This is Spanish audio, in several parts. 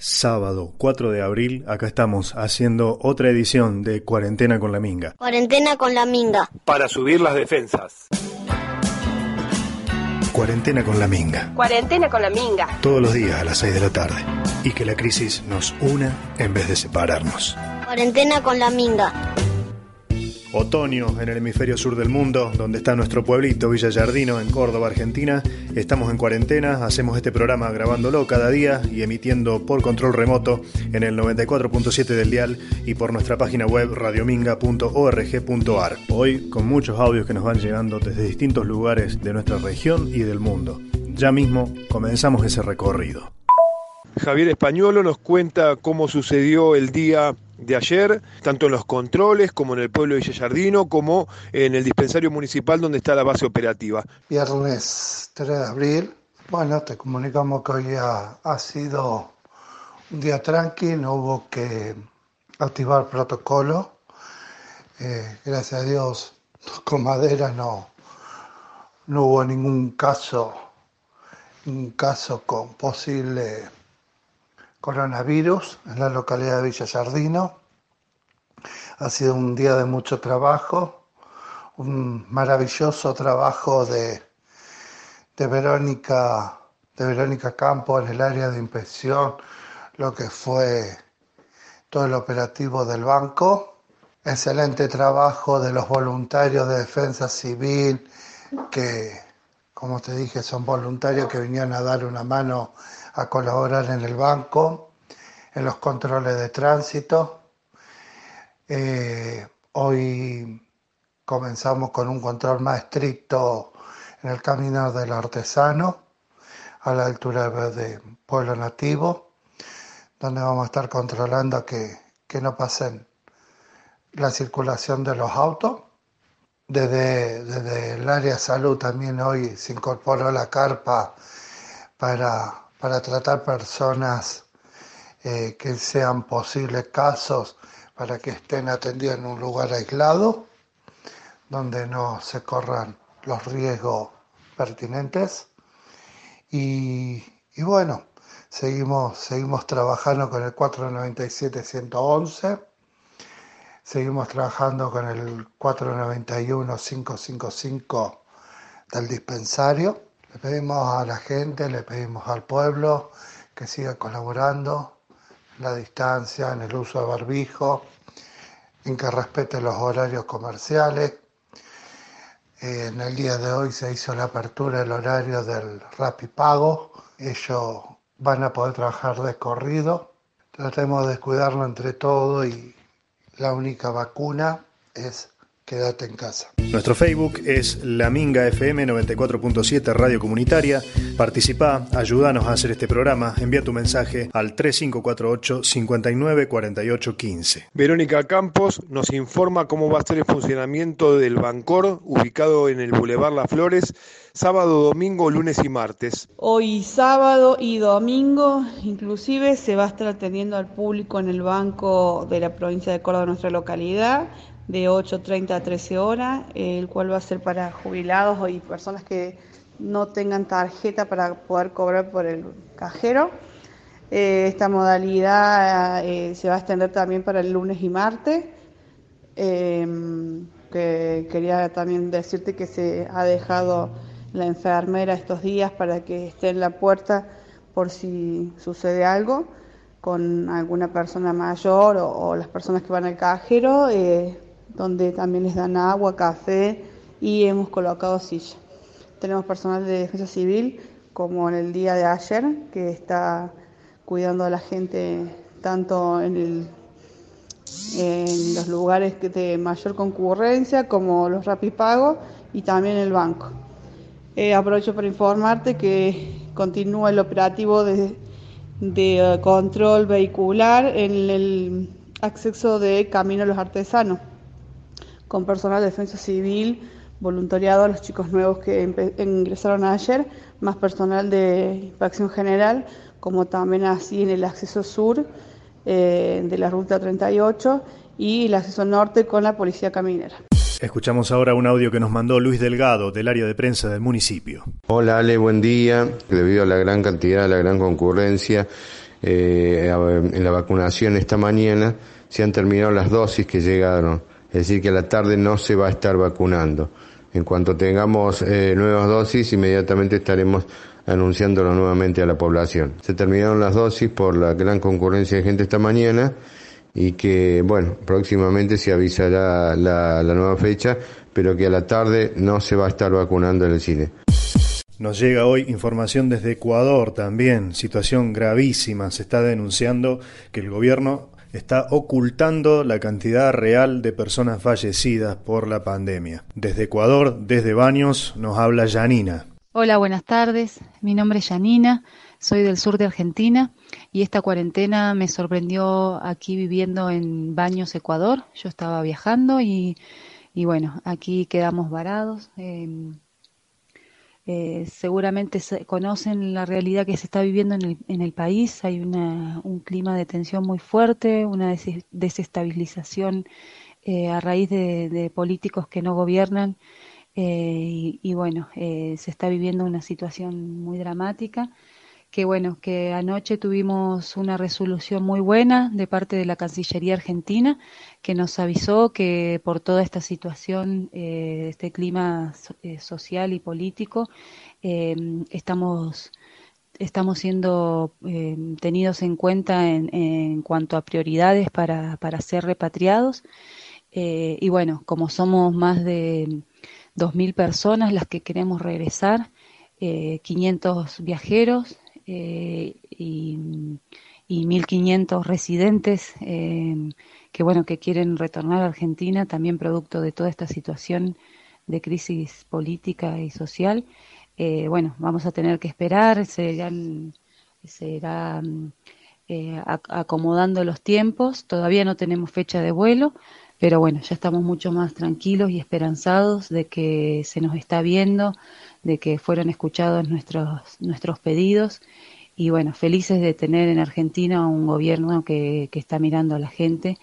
Sábado 4 de abril, acá estamos haciendo otra edición de Cuarentena con la Minga. Cuarentena con la Minga. Para subir las defensas. Cuarentena con la Minga. Cuarentena con la Minga. Todos los días a las 6 de la tarde. Y que la crisis nos una en vez de separarnos. Cuarentena con la Minga. Otoño en el hemisferio sur del mundo, donde está nuestro pueblito Villa Yardino en Córdoba, Argentina. Estamos en cuarentena, hacemos este programa grabándolo cada día y emitiendo por control remoto en el 94.7 del dial y por nuestra página web radiominga.org.ar. Hoy con muchos audios que nos van llegando desde distintos lugares de nuestra región y del mundo. Ya mismo comenzamos ese recorrido. Javier Españolo nos cuenta cómo sucedió el día de ayer, tanto en los controles como en el pueblo de Villallardino, como en el dispensario municipal donde está la base operativa. Viernes 3 de abril. Bueno, te comunicamos que hoy ha, ha sido un día tranqui, no hubo que activar protocolo. Eh, gracias a Dios, con madera no, no hubo ningún caso, ningún caso con posible coronavirus en la localidad de Villa Sardino. Ha sido un día de mucho trabajo, un maravilloso trabajo de, de Verónica de Verónica Campo en el área de inspección, lo que fue todo el operativo del banco. Excelente trabajo de los voluntarios de defensa civil que, como te dije, son voluntarios que vinieron a dar una mano a colaborar en el banco, en los controles de tránsito. Eh, hoy comenzamos con un control más estricto en el camino del artesano, a la altura de Pueblo Nativo, donde vamos a estar controlando que, que no pasen la circulación de los autos. Desde, desde el área de salud también hoy se incorporó la carpa para para tratar personas eh, que sean posibles casos para que estén atendidos en un lugar aislado, donde no se corran los riesgos pertinentes. Y, y bueno, seguimos, seguimos trabajando con el 497-111, seguimos trabajando con el 491-555 del dispensario le pedimos a la gente, le pedimos al pueblo que siga colaborando en la distancia, en el uso de barbijo, en que respete los horarios comerciales. En el día de hoy se hizo la apertura del horario del Rapipago. Ellos van a poder trabajar de corrido. Tratemos de cuidarlo entre todos y la única vacuna es quédate en casa. Nuestro Facebook es La Minga FM 94.7 Radio Comunitaria. Participa, ayúdanos a hacer este programa. Envía tu mensaje al 3548 59 15. Verónica Campos nos informa cómo va a ser el funcionamiento del Bancor, ubicado en el Boulevard Las Flores, sábado, domingo, lunes y martes. Hoy sábado y domingo, inclusive, se va a estar atendiendo al público en el banco de la provincia de Córdoba, nuestra localidad de 8.30 a 13 horas, el cual va a ser para jubilados y personas que no tengan tarjeta para poder cobrar por el cajero. Eh, esta modalidad eh, se va a extender también para el lunes y martes. Em, que quería también decirte que se ha dejado la enfermera estos días para que esté en la puerta por si sucede algo con alguna persona mayor o, las personas que van al cajero. Eh, donde también les dan agua, café y hemos colocado silla. Tenemos personal de defensa civil, como en el día de ayer, que está cuidando a la gente tanto en los lugares de mayor concurrencia como los rapipagos y también el banco. Eh, aprovecho para informarte que continúa el operativo de de eh, control vehicular en el acceso de Camino a los Artesanos, con personal de defensa civil, voluntariado a los chicos nuevos que ingresaron ayer, más personal de inspección general, como también así en el acceso sur eh, de la ruta 38 y el acceso norte con la policía caminera. Escuchamos ahora un audio que nos mandó Luis Delgado del área de prensa del municipio. Hola Ale, buen día. Debido a la gran cantidad, la gran concurrencia eh, en la vacunación esta mañana, se han terminado las dosis que llegaron. Es decir, que a la tarde no se va a estar vacunando. En cuanto tengamos eh, nuevas dosis, inmediatamente estaremos anunciándolo nuevamente a la población. Se terminaron las dosis por la gran concurrencia de gente esta mañana y que, bueno, próximamente se avisará la, la nueva fecha, pero que a la tarde no se va a estar vacunando en el cine. Nos llega hoy información desde Ecuador también, situación gravísima. Se está denunciando que el gobierno está ocultando la cantidad real de personas fallecidas por la pandemia. Desde Ecuador, desde Baños, nos habla Yanina. Hola, buenas tardes. Mi nombre es Yanina, soy del sur de Argentina y esta cuarentena me sorprendió aquí viviendo en Baños, Ecuador. Yo estaba viajando y, bueno, aquí quedamos varados. Em, eh, seguramente conocen la realidad que se está viviendo en el, en el país. Hay una, un clima de tensión muy fuerte, una desestabilización eh, a raíz de, políticos que no gobiernan. Eh, y, bueno, se está viviendo una situación muy dramática que bueno, que anoche tuvimos una resolución muy buena de parte de la Cancillería Argentina que nos avisó que por toda esta situación, eh, este clima eh, social y político, em, estamos estamos siendo em, tenidos en cuenta en, en, cuanto a prioridades para, para ser repatriados. Eh, y bueno, como somos más de 2.000 personas las que queremos regresar, 500 viajeros, eh, y, y 1.500 residentes eh, que bueno que quieren retornar a Argentina también producto de toda esta situación de crisis política y social. Eh, bueno vamos a tener que esperar se irán se irá acomodando los tiempos. Todavía no tenemos fecha de vuelo pero bueno ya estamos mucho más tranquilos y esperanzados de que se nos está viendo de que fueron escuchados nuestros, nuestros pedidos y bueno, felices de tener en Argentina un gobierno que, que está mirando a la gente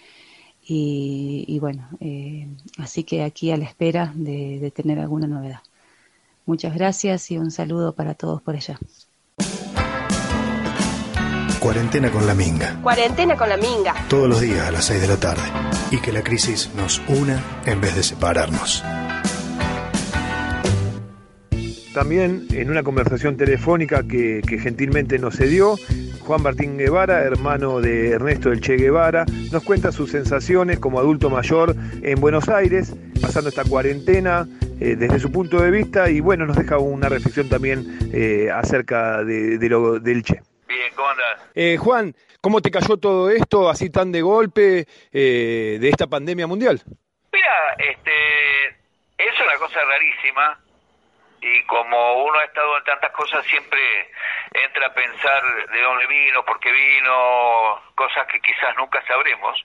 y, bueno, eh, así que aquí a la espera de, de tener alguna novedad. Muchas gracias y un saludo para todos por allá. Cuarentena con la Minga. Cuarentena con la Minga. Todos los días a las 6 de la tarde. Y que la crisis nos una en vez de separarnos. También en una conversación telefónica que, gentilmente nos cedió, Juan Martín Guevara, hermano de Ernesto del Che Guevara, nos cuenta sus sensaciones como adulto mayor en Buenos Aires, pasando esta cuarentena eh, desde su punto de vista y bueno, nos deja una reflexión también eh, acerca de, lo, del Che. Bien, ¿cómo andas? Eh, Juan, ¿cómo te cayó todo esto así tan de golpe de esta pandemia mundial? Mira, este, es una cosa rarísima y como uno ha estado en tantas cosas siempre entra a pensar de dónde vino, por qué vino, cosas que quizás nunca sabremos,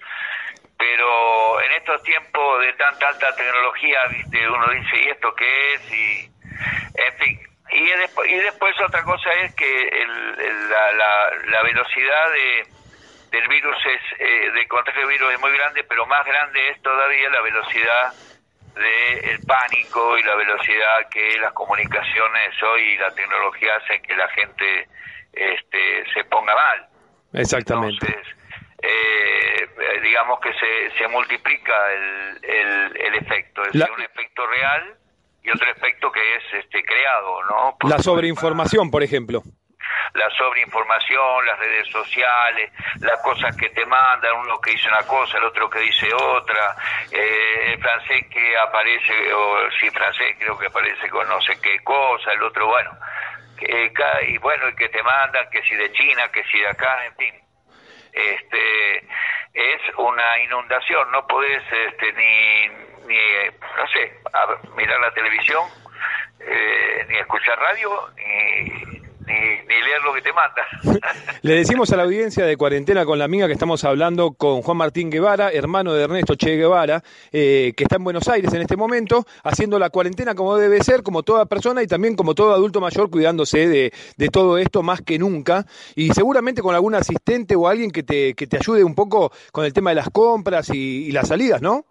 pero en estos tiempos de tanta alta tecnología, ¿viste? uno dice, ¿y esto qué es? Y, en fin, y, después, y después otra cosa es que el, la, la, velocidad de, del virus es, eh, de contagio del virus es muy grande, pero más grande es todavía la velocidad del pánico y la velocidad que las comunicaciones hoy y la tecnología hacen que la gente este, se ponga mal. Exactamente. Entonces, eh, digamos que se, se multiplica el, el, efecto, es un efecto real y otro efecto que es este creado, ¿no? la sobreinformación, por ejemplo la sobreinformación, las redes sociales, las cosas que te mandan, uno que dice una cosa, el otro que dice otra, eh, el francés que aparece, o sí, francés creo que aparece con no sé qué cosa, el otro, bueno, que, y bueno, y que te mandan, que si de China, que si de acá, en fin. Este, es una inundación, no podés este, ni, ni, no sé, mirar la televisión, eh, ni escuchar radio, ni ni, ni leer lo que te manda. Le decimos a la audiencia de Cuarentena con la Minga que estamos hablando con Juan Martín Guevara, hermano de Ernesto Che Guevara, eh, que está en Buenos Aires en este momento, haciendo la cuarentena como debe ser, como toda persona y también como todo adulto mayor, cuidándose de, de todo esto más que nunca. Y seguramente con algún asistente o alguien que te, que te ayude un poco con el tema de las compras y, y las salidas, ¿no?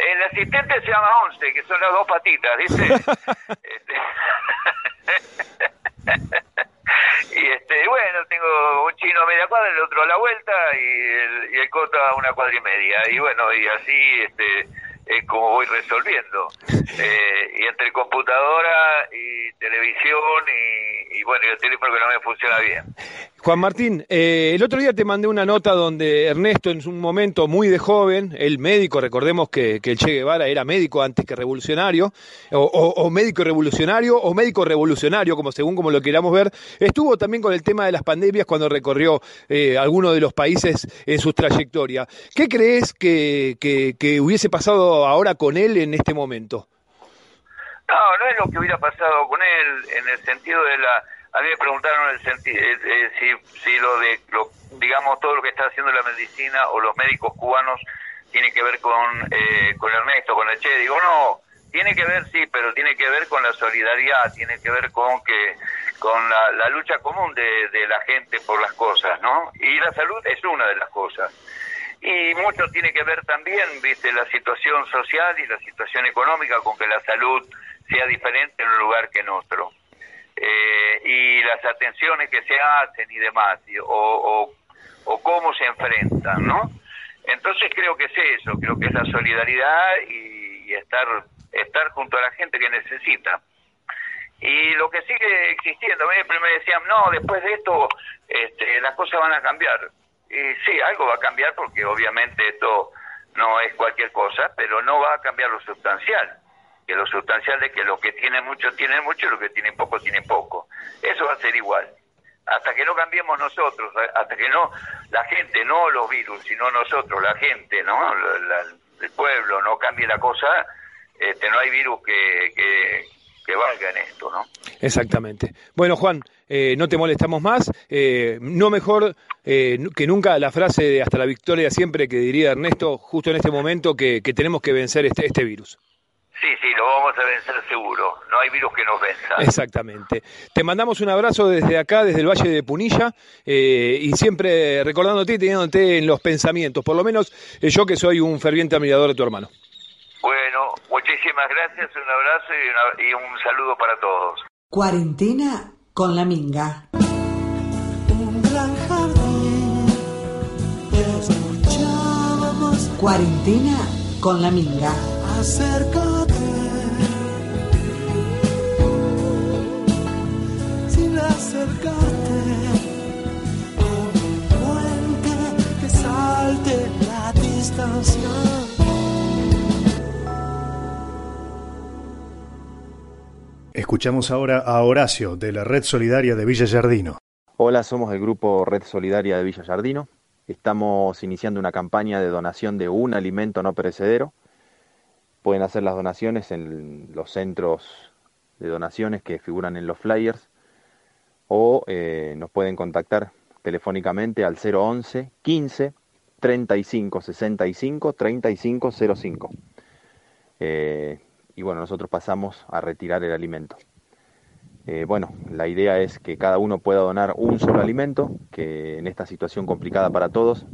El asistente se llama Once, que son las dos patitas, ¿viste? Este- y este, bueno, tengo un chino a media cuadra, el otro a la vuelta y el, y el coto a una cuadra y media. Y bueno, y así este, es como voy resolviendo. Eh, y entre computadora y televisión y, y bueno, y el teléfono que no me funciona bien. Juan Martín, eh, el otro día te mandé una nota donde Ernesto en un momento muy de joven, el médico, recordemos que, el Che Guevara era médico antes que revolucionario, o, médico revolucionario, o médico revolucionario, como según como lo queramos ver, estuvo también con el tema de las pandemias cuando recorrió eh, algunos de los países en su trayectoria. ¿Qué crees que- que hubiese pasado ahora con él en este momento? No, no es lo que hubiera pasado con él en el sentido de la... A mí me preguntaron el senti- eh, eh, si, si lo de, lo, digamos, todo lo que está haciendo la medicina o los médicos cubanos tiene que ver con, eh, con Ernesto, con el Che. Digo, no, tiene que ver, sí, pero tiene que ver con la solidaridad, tiene que ver con que con la, la lucha común de, de la gente por las cosas, ¿no? Y la salud es una de las cosas. Y mucho tiene que ver también, viste, la situación social y la situación económica con que la salud sea diferente en un lugar que en otro. Eh, y las atenciones que se hacen y demás, y- o, o, cómo se enfrentan, ¿no? Entonces creo que es eso, creo que es la solidaridad y, estar, estar junto a la gente que necesita. Y lo que sigue existiendo, me decían, no, después de esto este, las cosas van a cambiar. Y sí, algo va a cambiar porque obviamente esto no es cualquier cosa, pero no va a cambiar lo sustancial. Lo sustancial de que los que tienen mucho tienen mucho y los que tienen poco tienen poco. Eso va a ser igual. Hasta que no cambiemos nosotros, hasta que no la gente, no los virus, sino nosotros, la gente, ¿no? La- el pueblo no cambie la cosa, este, no hay virus que, que, que valga en esto, ¿no? Exactamente. Bueno, Juan, eh, no te molestamos más. Eh, no mejor eh, que nunca la frase de hasta la victoria siempre que diría Ernesto, justo en este momento, que, que tenemos que vencer este, este virus. Sí, sí, lo vamos a vencer seguro. No hay virus que nos venza. Exactamente. Te mandamos un abrazo desde acá, desde el Valle de Punilla, eh, y siempre recordándote y teniéndote en los pensamientos, por lo menos eh, yo que soy un ferviente admirador de tu hermano. Bueno, muchísimas gracias, un abrazo y, una- y un saludo para todos. Cuarentena con la minga. Un gran jardín escuchábamos Cuarentena con la minga. acércate Escuchamos ahora a Horacio de la Red Solidaria de Villa Yardino. Hola, somos el grupo Red Solidaria de Villa Yardino. Estamos iniciando una campaña de donación de un alimento no perecedero. Pueden hacer las donaciones en los centros de donaciones que figuran en los flyers o eh, nos pueden contactar telefónicamente al 011 15 35 65 35 05. Eh, y bueno, nosotros pasamos a retirar el alimento. Eh, bueno, la idea es que cada uno pueda donar un solo alimento, que en esta situación complicada para todos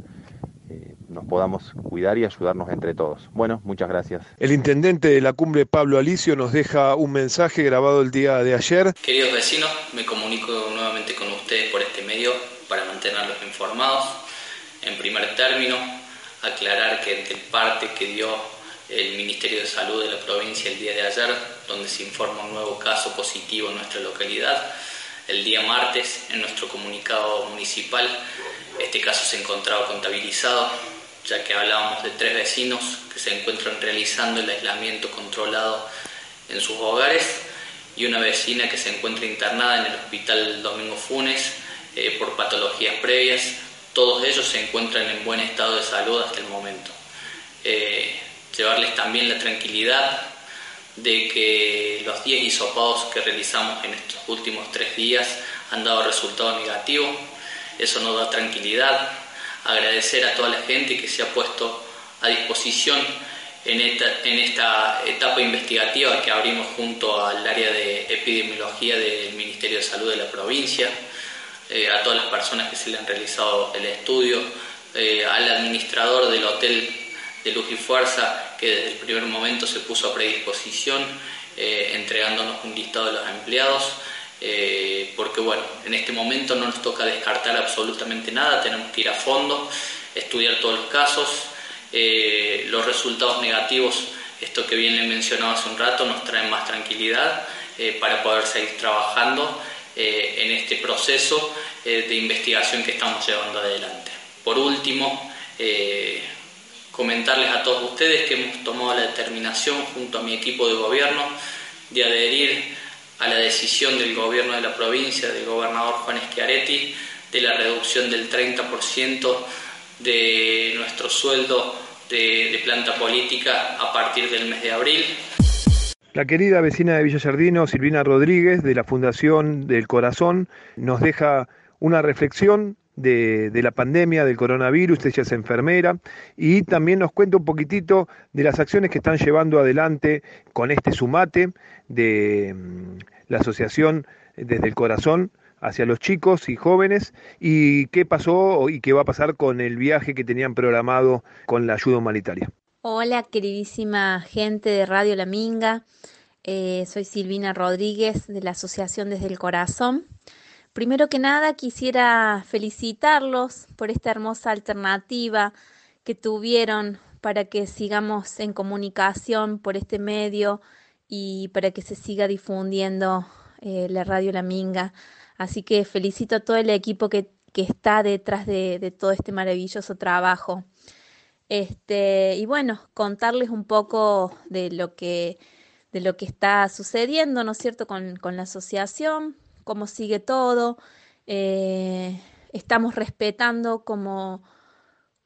eh, nos podamos cuidar y ayudarnos entre todos. Bueno, muchas gracias. El intendente de la cumbre, Pablo Alicio, nos deja un mensaje grabado el día de ayer. Queridos vecinos, me comunico nuevamente con ustedes por este medio para mantenerlos informados. Primer término, aclarar que el parte que dio el Ministerio de Salud de la provincia el día de ayer, donde se informa un nuevo caso positivo en nuestra localidad, el día martes en nuestro comunicado municipal este caso se encontraba contabilizado, ya que hablábamos de tres vecinos que se encuentran realizando el aislamiento controlado en sus hogares y una vecina que se encuentra internada en el hospital Domingo Funes eh, por patologías previas. Todos ellos se encuentran en buen estado de salud hasta el momento. Eh, llevarles también la tranquilidad de que los 10 hisopados que realizamos en estos últimos tres días han dado resultados negativos. Eso nos da tranquilidad. Agradecer a toda la gente que se ha puesto a disposición en esta etapa investigativa que abrimos junto al área de epidemiología del Ministerio de Salud de la provincia, eh, a todas las personas que se le han realizado el estudio, eh, al administrador del hotel de Luz y Fuerza que desde el primer momento se puso a predisposición eh, entregándonos un listado de los empleados. porque bueno, en este momento no nos toca descartar absolutamente nada, tenemos que ir a fondo, estudiar todos los casos, los resultados negativos, esto que bien le mencionaba hace un rato, nos traen más tranquilidad para poder seguir trabajando eh, en este proceso de investigación que estamos llevando adelante. Por último, comentarles a todos ustedes que hemos tomado la determinación junto a mi equipo de gobierno de adherir a la decisión del gobierno de la provincia, del gobernador Juan Schiaretti, de la reducción del 30% de nuestro sueldo de, planta política a partir del mes de abril. La querida vecina de Villa Yardino, Silvina Rodríguez, de la Fundación del Corazón, nos deja una reflexión de, de, la pandemia del coronavirus, ella es enfermera, y también nos cuenta un poquitito de las acciones que están llevando adelante con este sumate de mm, la Asociación desde el Corazón hacia los chicos y jóvenes y qué pasó y qué va a pasar con el viaje que tenían programado con la ayuda humanitaria. Hola, queridísima gente de Radio La Minga. Eh, soy Silvina Rodríguez de la Asociación Desde el Corazón. Primero que nada, quisiera felicitarlos por esta hermosa alternativa que tuvieron para que sigamos en comunicación por este medio y para que se siga difundiendo eh, la Radio La Minga Así que felicito a todo el equipo que, está detrás de, todo este maravilloso trabajo. Este, y bueno, contarles un poco de lo que, de lo que está sucediendo, ¿no es cierto?, con, la asociación, cómo sigue todo. Eh, estamos respetando como,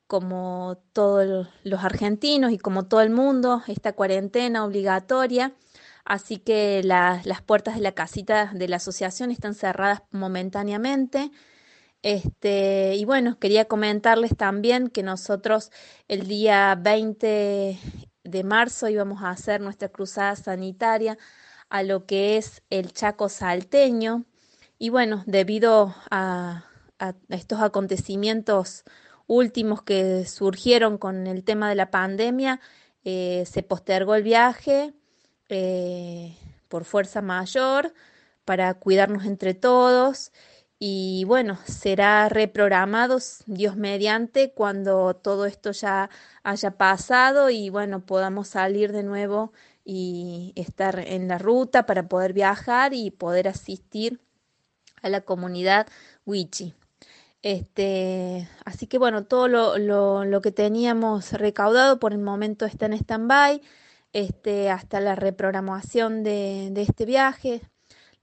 como todos los argentinos y como todo el mundo esta cuarentena obligatoria. Así que las puertas de la casita de la asociación están cerradas momentáneamente. Este, y bueno, quería comentarles también que nosotros el día 20 de marzo íbamos a hacer nuestra cruzada sanitaria a lo que es el Chaco salteño. Y bueno, debido a, estos acontecimientos últimos que surgieron con el tema de la pandemia, eh, se postergó el viaje eh, por fuerza mayor para cuidarnos entre todos y bueno, será reprogramado Dios mediante cuando todo esto ya haya pasado y bueno, podamos salir de nuevo y estar en la ruta para poder viajar y poder asistir a la comunidad Wichi. Este, así que bueno, todo lo, lo, lo que teníamos recaudado por el momento está en stand-by este, hasta la reprogramación de, este viaje.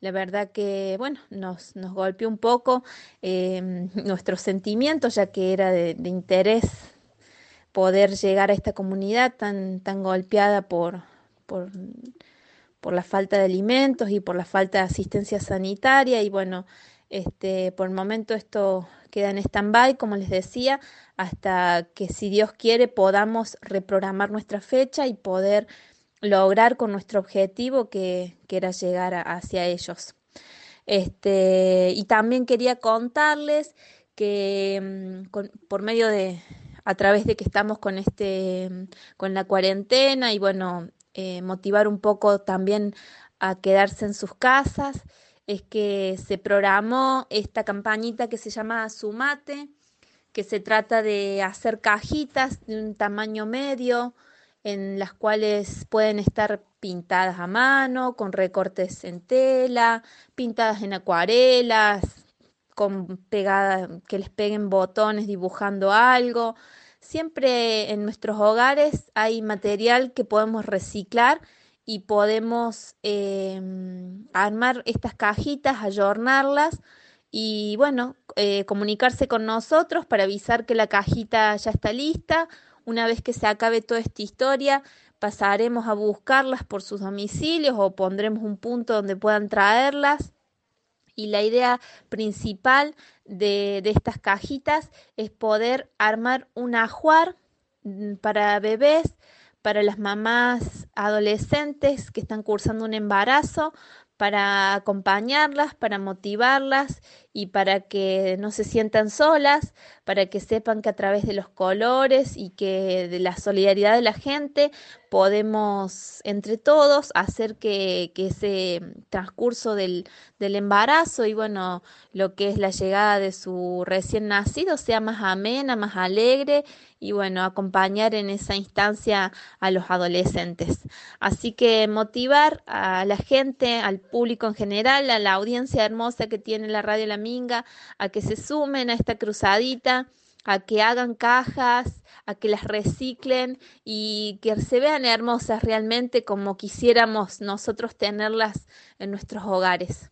La verdad que, bueno, nos, nos golpeó un poco eh, nuestros sentimientos, ya que era de, interés poder llegar a esta comunidad tan, tan golpeada por, por, por la falta de alimentos y por la falta de asistencia sanitaria. Y bueno, este, por el momento esto queda en stand-by, como les decía, hasta que si Dios quiere podamos reprogramar nuestra fecha y poder lograr con nuestro objetivo que, era llegar hacia ellos. Este, y también quería contarles que mm, por medio de, a través de que estamos con este, mm, con la cuarentena y bueno, eh, motivar un poco también a quedarse en sus casas, es que se programó esta campañita que se llama Sumate, que se trata de hacer cajitas de un tamaño medio, en las cuales pueden estar pintadas a mano, con recortes en tela, pintadas en acuarelas, con que les peguen botones dibujando algo. Siempre en nuestros hogares hay material que podemos reciclar y podemos em, armar estas cajitas, ayornarlas y bueno, eh, comunicarse con nosotros para avisar que la cajita ya está lista. Una vez que se acabe toda esta historia, pasaremos a buscarlas por sus domicilios o pondremos un punto donde puedan traerlas. y la idea principal de, de estas cajitas es poder armar un ajuar mm, para bebés, para las mamás adolescentes que están cursando un embarazo, para acompañarlas, para motivarlas y para que no se sientan solas, para que sepan que a través de los colores y que de la solidaridad de la gente podemos entre todos hacer que, que ese transcurso del, del, embarazo y bueno, lo que es la llegada de su recién nacido sea más amena, más alegre y bueno, acompañar en esa instancia a los adolescentes. Así que motivar a la gente, al público en general, a la audiencia hermosa que tiene la radio La A que se sumen a esta cruzadita a que hagan cajas, a que las reciclen y que se vean hermosas realmente como quisiéramos nosotros tenerlas en nuestros hogares.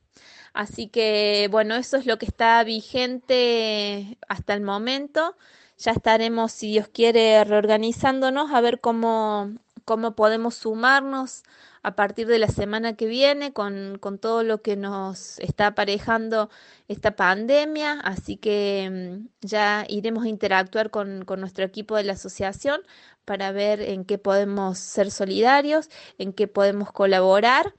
Así que bueno, eso es lo que está vigente hasta el momento. Ya estaremos, si Dios quiere, reorganizándonos a ver cómo, cómo podemos sumarnos a partir de la semana que viene con, con todo lo que nos está aparejando esta pandemia, así que mm, ya iremos a interactuar con, con nuestro equipo de la asociación para ver en qué podemos ser solidarios, en qué podemos colaborar.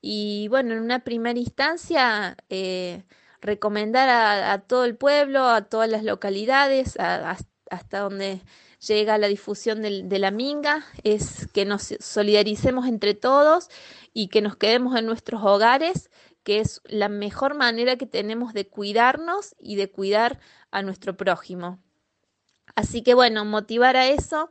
Y bueno, en una primera instancia eh, recomendar a, todo el pueblo, a todas las localidades, hasta donde llega la difusión de, de, la minga, es que nos solidaricemos entre todos y que nos quedemos en nuestros hogares, que es la mejor manera que tenemos de cuidarnos y de cuidar a nuestro prójimo. Así que bueno, motivar a eso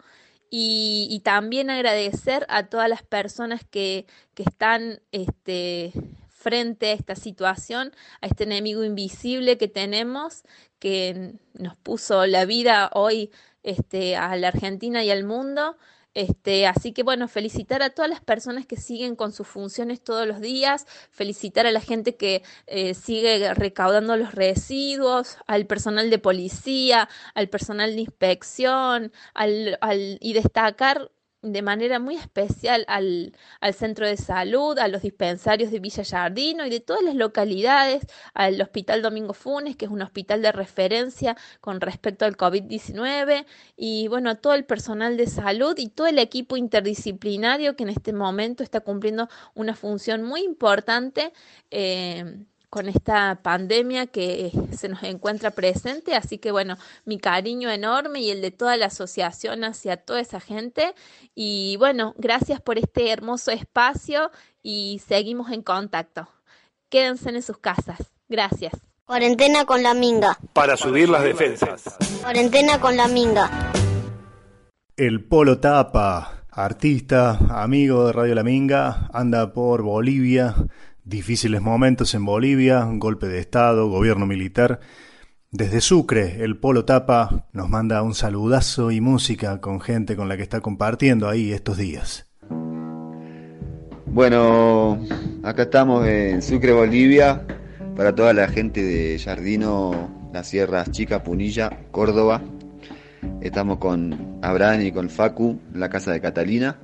y, y también agradecer a todas las personas que, que están este, frente a esta situación, a este enemigo invisible que tenemos, que nos puso la vida hoy este, a la Argentina y al mundo. Este, así que bueno, felicitar a todas las personas que siguen con sus funciones todos los días, felicitar a la gente que eh, sigue recaudando los residuos, al personal de policía, al personal de inspección, al, y destacar de manera muy especial al, al, centro de salud, a los dispensarios de Villa Yardino y de todas las localidades, al Hospital Domingo Funes, que es un hospital de referencia con respecto al COVID-19, y bueno, a todo el personal de salud y todo el equipo interdisciplinario que en este momento está cumpliendo una función muy importante. Eh, con esta pandemia que se nos encuentra presente. Así que bueno, mi cariño enorme y el de toda la asociación hacia toda esa gente. Y bueno, gracias por este hermoso espacio y seguimos en contacto. Quédense en sus casas. Gracias. Cuarentena con la minga. Para subir las defensas. Cuarentena con la minga. El Polo Tapa, artista, amigo de Radio La Minga, anda por Bolivia Difíciles momentos en Bolivia, golpe de Estado, gobierno militar. Desde Sucre, el Polo Tapa nos manda un saludazo y música con gente con la que está compartiendo ahí estos días. Bueno, acá estamos en Sucre, Bolivia, para toda la gente de Jardino, las Sierras Chica, Punilla, Córdoba. Estamos con Abraham y con Facu, en la casa de Catalina,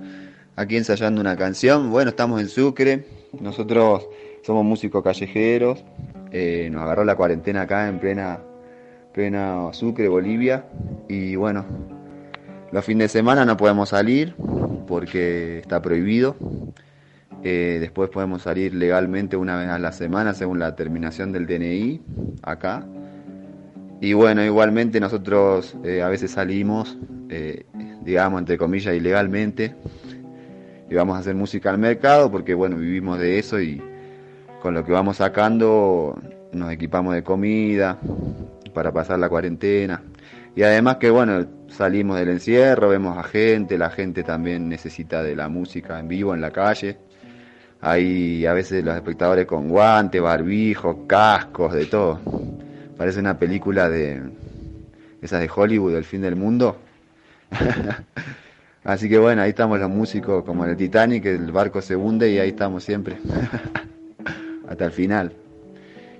aquí ensayando una canción. Bueno, estamos en Sucre, nosotros somos músicos callejeros, eh, nos agarró la cuarentena acá en plena, plena Sucre, Bolivia, y bueno, los fines de semana no podemos salir porque está prohibido. Eh, después podemos salir legalmente una vez a la semana según la terminación del DNI acá. Y bueno, igualmente nosotros eh, a veces salimos, digamos, entre comillas, ilegalmente, y vamos a hacer música al mercado porque bueno, vivimos de eso y con lo que vamos sacando nos equipamos de comida para pasar la cuarentena. Y además que bueno, salimos del encierro, vemos a gente, la gente también necesita de la música en vivo en la calle. Hay a veces los espectadores con guantes, barbijos, cascos, de todo. Parece una película de esas de Hollywood, el fin del mundo. Así que bueno, ahí estamos los músicos como en el Titanic, el barco se hunde y ahí estamos siempre. Hasta el final.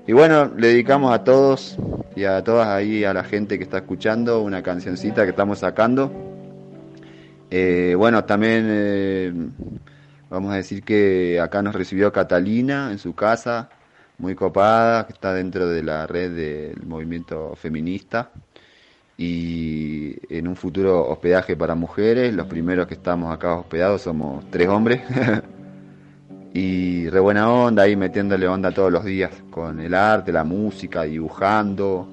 Y bueno, le dedicamos a todos y a todas ahí, a la gente que está escuchando, una cancioncita que estamos sacando. Eh, bueno, también eh, vamos a decir que acá nos recibió Catalina en su casa, muy copada, que está dentro de la red del movimiento feminista y en un futuro hospedaje para mujeres. Los primeros que estamos acá hospedados somos tres hombres. y re buena onda, ahí metiéndole onda todos los días con el arte, la música, dibujando,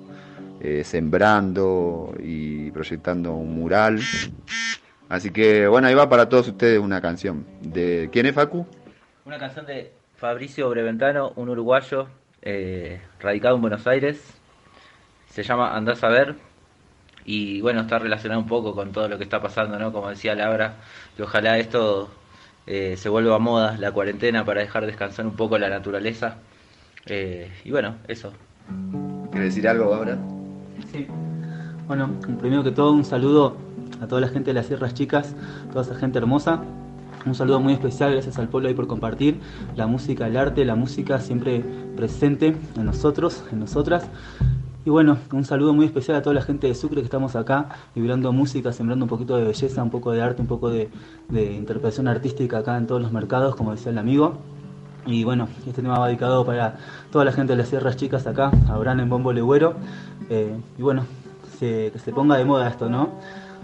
eh, sembrando y proyectando un mural. Así que bueno, ahí va para todos ustedes una canción. ¿De quién es Facu? Una canción de Fabricio Breventano, un uruguayo eh, radicado en Buenos Aires. Se llama Andás a ver. Y bueno, está relacionado un poco con todo lo que está pasando, ¿no? Como decía Laura, que ojalá esto eh, se vuelva a moda, la cuarentena, para dejar descansar un poco la naturaleza. Eh, y bueno, eso. ¿Quieres decir algo ahora? Sí. Bueno, primero que todo, un saludo a toda la gente de las Sierras Chicas, toda esa gente hermosa. Un saludo muy especial, gracias al pueblo ahí por compartir la música, el arte, la música siempre presente en nosotros, en nosotras. Y bueno, un saludo muy especial a toda la gente de Sucre que estamos acá vibrando música, sembrando un poquito de belleza, un poco de arte, un poco de, interpretación artística acá en todos los mercados, como decía el amigo. Y bueno, este tema va dedicado para toda la gente de las Sierras Chicas acá, Abraham en Bombo Legüero. Eh, y bueno, se, que se ponga de moda esto, ¿no?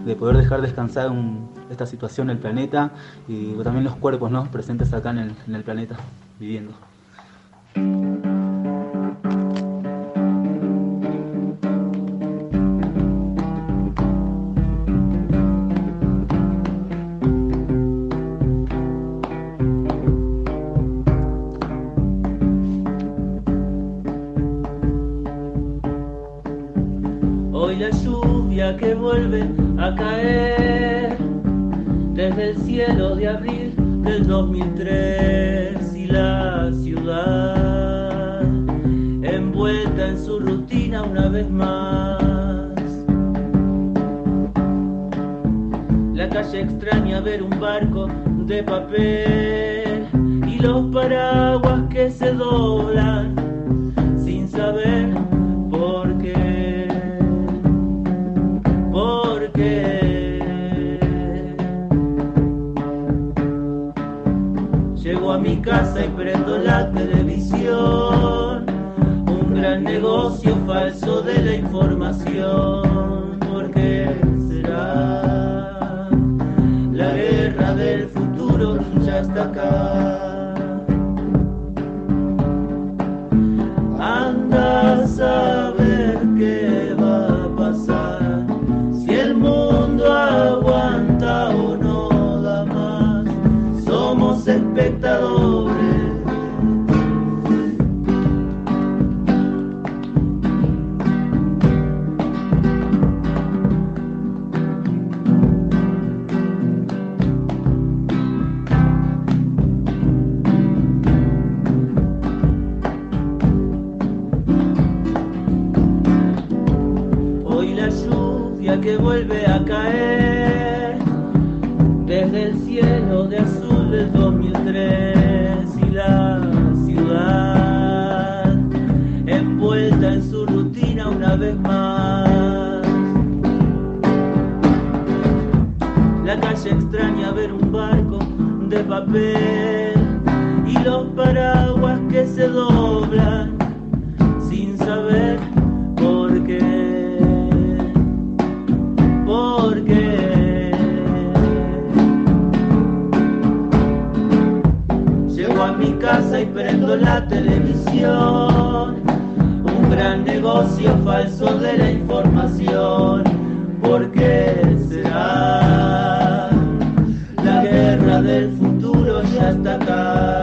De poder dejar descansar un- esta situación el planeta y también los cuerpos, ¿no? Presentes acá en el planeta, viviendo. Hoy la lluvia que vuelve a caer desde el cielo de abril del 2003 y la ciudad envuelta en su rutina una vez más. La calle extraña ver un barco de papel y los paraguas que se doblan sin saber casa y prendo la televisión. Un gran negocio falso de la información. ¿Por qué será? La guerra del futuro ya está acá. Los paraguas que se doblan sin saber por qué. ¿Por qué? Llego a mi casa y prendo la televisión. Un gran negocio falso de la información. ¿Por qué será? La guerra del futuro ya está acá.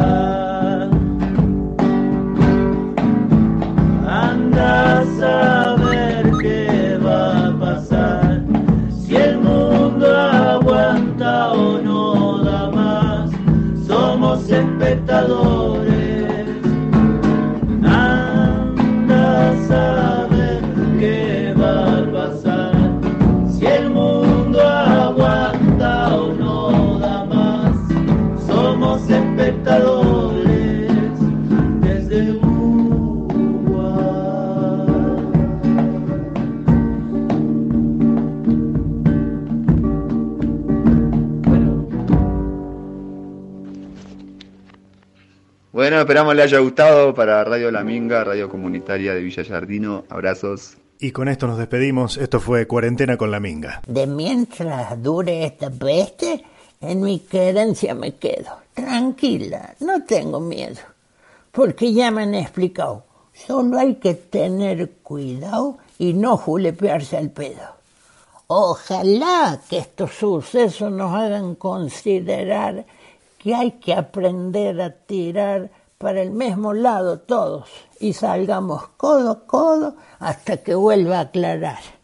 Esperamos le haya gustado para Radio La Minga, Radio Comunitaria de Villa Yardino. Abrazos. Y con esto nos despedimos. Esto fue Cuarentena con la Minga. De mientras dure esta peste, en mi querencia me quedo. Tranquila, no tengo miedo. Porque ya me han explicado. Solo hay que tener cuidado y no julepearse al pedo. Ojalá que estos sucesos nos hagan considerar que hay que aprender a tirar para el mismo lado todos y salgamos codo a codo hasta que vuelva a aclarar.